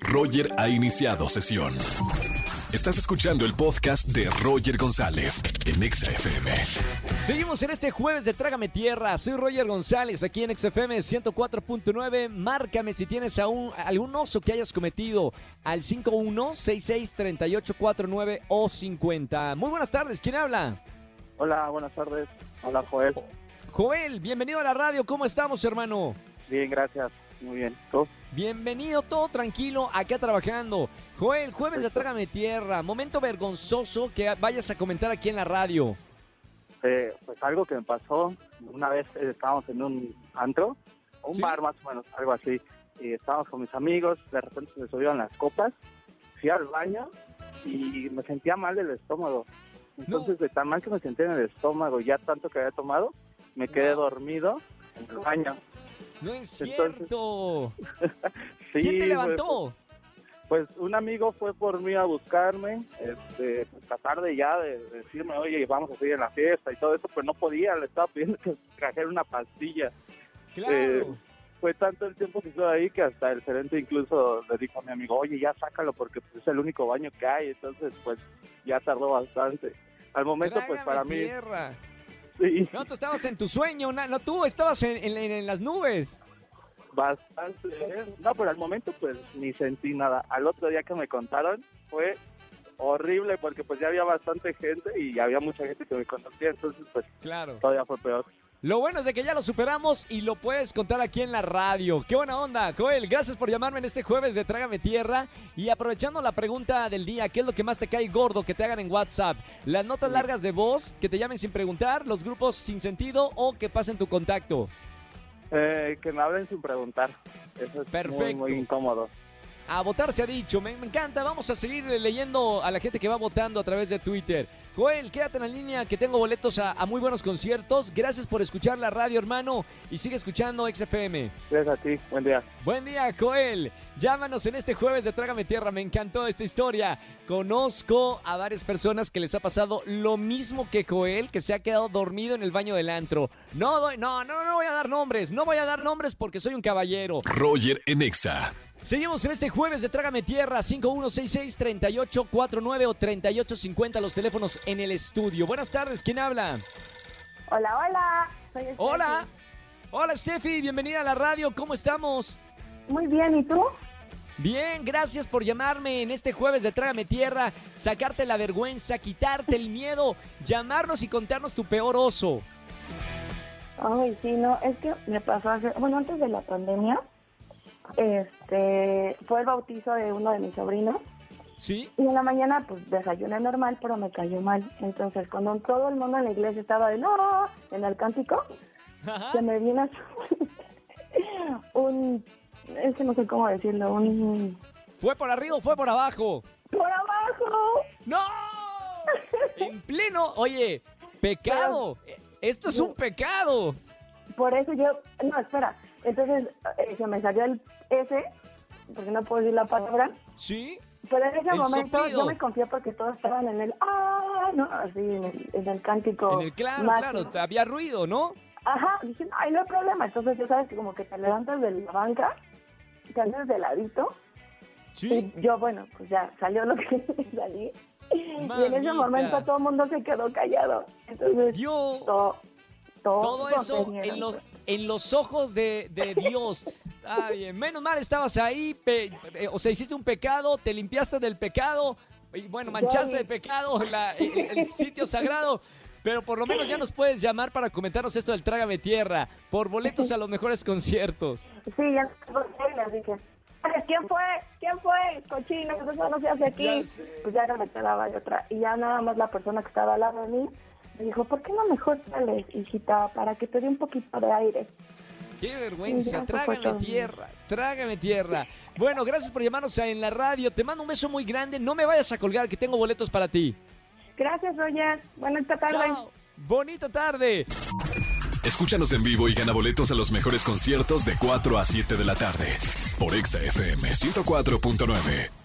Roger ha iniciado sesión. Estás escuchando el podcast de Roger González en Exa FM. Seguimos en este jueves de Trágame Tierra. Soy Roger González aquí en XFM 104.9. Márcame si tienes aún algún oso que hayas cometido al 51663849 o 50. Muy buenas tardes, ¿quién habla? Hola, buenas tardes. Hola, Joel. Joel, bienvenido a la radio. ¿Cómo estamos, hermano? Bien, gracias. Muy bien. ¿Tú? Bienvenido, todo tranquilo, acá trabajando. Joel, jueves de Trágame Tierra. Momento vergonzoso que vayas a comentar aquí en la radio. Eh, pues algo que me pasó. Una vez estábamos en un antro, un ¿Sí? bar más o menos, algo así. Y estábamos con mis amigos, de repente se me subieron las copas. Fui al baño y me sentía mal del estómago. Entonces, de tan mal que me sentía en el estómago, ya tanto que había tomado, me quedé dormido en el baño. No es Entonces- cierto. Sí, ¿Quién te fue- levantó? Pues un amigo fue por mí a buscarme, este, pues, tratar de ya de, de decirme, oye, vamos a seguir en la fiesta y todo eso, pues no podía, le estaba pidiendo que trajera una pastilla. Claro. eh, Fue tanto el tiempo que estuve ahí que hasta el gerente incluso le dijo a mi amigo, oye, ya sácalo porque pues, es el único baño que hay, entonces pues ya tardó bastante. Al momento, pues Trágame para mí, tierra. Sí, No, tú estabas en tu sueño, no, tú estabas en, en- en las nubes. bastante. ¿eh? No, pero al momento pues ni sentí nada. Al otro día que me contaron fue horrible porque pues ya había bastante gente y había mucha gente que me conocía, entonces pues Claro. todavía fue peor. Lo bueno es de que ya lo superamos y lo puedes contar aquí en la radio. Qué buena onda, Joel. Gracias por llamarme en este jueves de Trágame Tierra. Y aprovechando la pregunta del día, ¿qué es lo que más te cae gordo que te hagan en WhatsApp? ¿Las notas largas de voz, que te llamen sin preguntar, los grupos sin sentido o que pasen tu contacto? Eh, que me hablen sin preguntar. Eso es Perfecto. muy, muy incómodo. A votar se ha dicho, me, me encanta. Vamos a seguir leyendo a la gente que va votando a través de Twitter. Joel, quédate en la línea que tengo boletos a, a muy buenos conciertos. Gracias por escuchar la radio, hermano. Y sigue escuchando XFM. Gracias a ti, buen día. Buen día, Joel. Llámanos en este jueves de Trágame Tierra. Me encantó esta historia. Conozco a varias personas que les ha pasado lo mismo que Joel, que se ha quedado dormido en el baño del antro. No doy, no, no, no voy a dar nombres. No voy a dar nombres porque soy un caballero. Roger en Exa. Seguimos en este jueves de Trágame Tierra, 5166-3849 o 3850, los teléfonos en el estudio. Buenas tardes, ¿quién habla? Hola, hola. Soy Steffi. Hola. Hola, Steffi, bienvenida a la radio, ¿cómo estamos? Muy bien, ¿y tú? Bien, gracias por llamarme en este jueves de Trágame Tierra, sacarte la vergüenza, quitarte el miedo, llamarnos y contarnos tu peor oso. Ay, sí, no, es que me pasó hace, bueno, antes de la pandemia, este, fue el bautizo de uno de mis sobrinos ¿Sí? y en la mañana pues desayuné normal, pero me cayó mal. Entonces, cuando todo el mundo en la iglesia estaba de no, en el cántico, Ajá. se me viene a- un, es que no sé cómo decirlo, un ¿Fue por arriba o fue por abajo? por abajo. ¡No! En pleno, oye, pecado. Esto es un pecado. Por eso yo, no, espera, entonces eh, se me salió el S, porque no puedo decir la palabra, ¿Sí? pero en ese El momento yo me confié porque todos estaban en el, ah, no, así, en el, en el cántico. En el claro, máximo. claro, había ruido, ¿no? Ajá, dije, ay, no hay problema, entonces ya sabes que como que te levantas de la banca, te haces de ladito, Sí. y yo, bueno, pues ya salió lo que salí, y en ese momento todo el mundo se quedó callado, entonces todo, todo, Todo eso en los, en los ojos de, de Dios. Bien. Menos mal estabas ahí, pe- eh, o sea, hiciste un pecado, te limpiaste del pecado, y bueno, manchaste de pecado la- el, el sitio sagrado. Pero por lo menos ya nos puedes llamar para comentarnos esto del Trágame Tierra, por boletos a los mejores conciertos. Sí, ya "Ay, ¿quién fue? ¿Quién fue? Cochino, eso no se hace aquí. Ya. Pues ya no me quedaba de otra. Y ya nada más la persona que estaba al lado de mí me dijo, ¿por qué no mejor sales, hijita, para que te dé un poquito de aire? Qué vergüenza, trágame tierra, trágame tierra. Bueno, gracias por llamarnos a en la radio. Te mando un beso muy grande. No me vayas a colgar, que tengo boletos para ti. Gracias, Roger. Buenas tardes. Chao. Bonita tarde. Escúchanos en vivo y gana boletos a los mejores conciertos de 4 a 7 de la tarde por Exa FM 104.9.